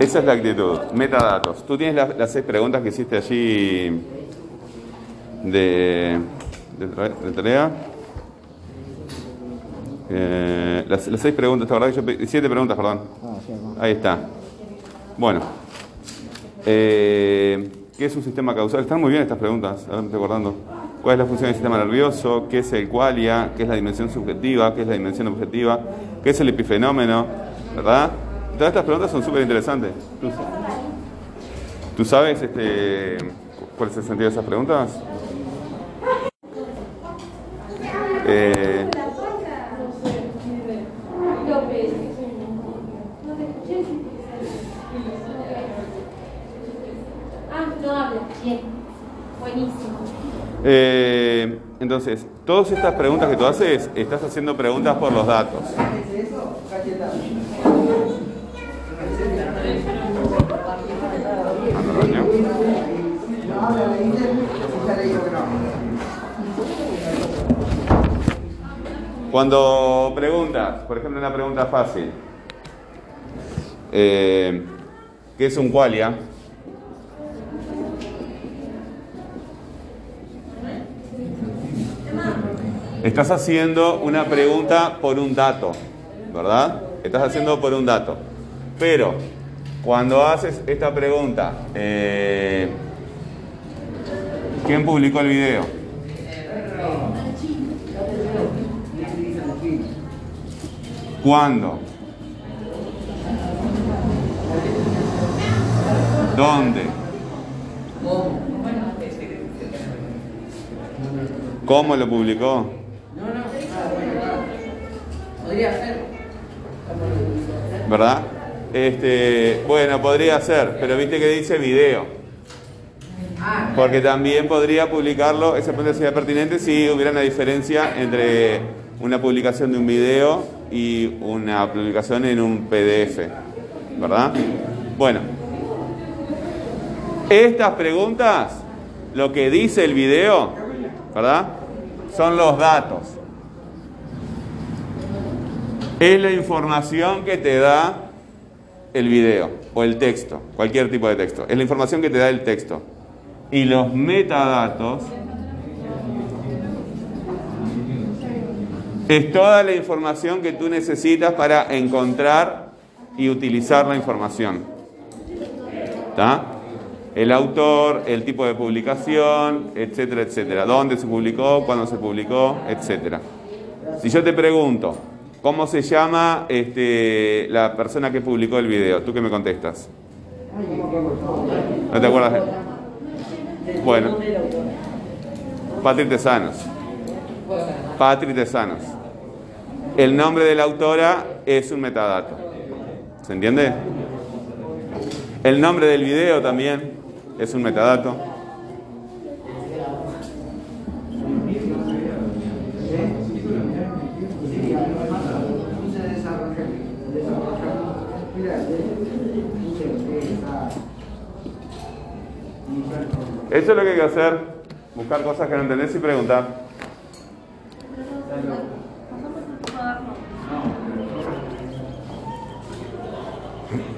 Esa es la actitud. Metadatos. Tú tienes las, las seis preguntas que hiciste allí de, de, de tarea. Eh, las, las seis preguntas, ¿te acordás que yo siete preguntas, perdón. Ahí está. Bueno. Eh, ¿Qué es un sistema causal? Están muy bien estas preguntas, ahora me estoy acordando. ¿Cuál es la función del sistema nervioso? ¿Qué es el qualia? ¿Qué es la dimensión subjetiva? ¿Qué es la dimensión objetiva? ¿Qué es el epifenómeno? ¿Verdad? Todas estas preguntas son súper interesantes. ¿Tú, sabes este, cuál es el sentido de esas preguntas? Eh, eh, entonces, todas estas preguntas que tú haces, estás haciendo preguntas por los datos. Cuando preguntas, por ejemplo, una pregunta fácil, eh, ¿qué es un qualia? Estás haciendo una pregunta por un dato, ¿verdad? Estás haciendo por un dato. Pero cuando haces esta pregunta, eh, ¿quién publicó el video? ¿Cuándo? ¿Dónde? ¿Cómo lo publicó? Podría ser. ¿Verdad? Este, bueno, podría ser, pero viste que dice video. Porque también podría publicarlo, esa pregunta sería pertinente si hubiera una diferencia entre una publicación de un video y una publicación en un PDF. ¿Verdad? Bueno, estas preguntas, lo que dice el video, ¿verdad? Son los datos. Es la información que te da el video o el texto, cualquier tipo de texto. Es la información que te da el texto. Y los metadatos es toda la información que tú necesitas para encontrar y utilizar la información. ¿Está? El autor, el tipo de publicación, etcétera, etcétera. ¿Dónde se publicó? ¿Cuándo se publicó? Etcétera. Si yo te pregunto, ¿cómo se llama este, la persona que publicó el video? ¿Tú qué me contestas? ¿No te acuerdas? Bueno, Patri Tesanos. Patri Tesanos. El nombre de la autora es un metadato. ¿Se entiende? El nombre del video también es un metadato. Eso es lo que hay que hacer, buscar cosas que no entendés y preguntar.